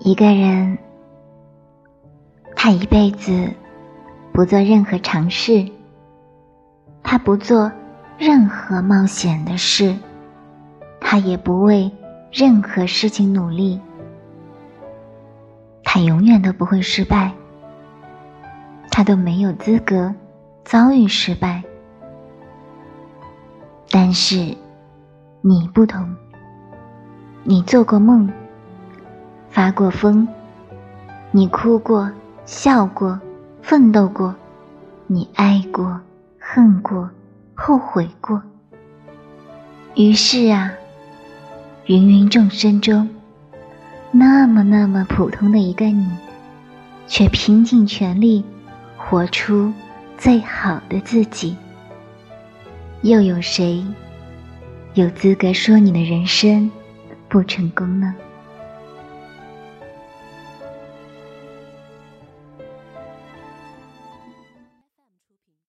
一个人，他一辈子不做任何尝试，他不做任何冒险的事，他也不为任何事情努力，他永远都不会失败，他都没有资格遭遇失败。但是，你不同，你做过梦。发过疯，你哭过、笑过、奋斗过，你爱过、恨过、后悔过。于是啊，芸芸众生中，那么那么普通的一个你，却拼尽全力活出最好的自己。又有谁有资格说你的人生不成功呢？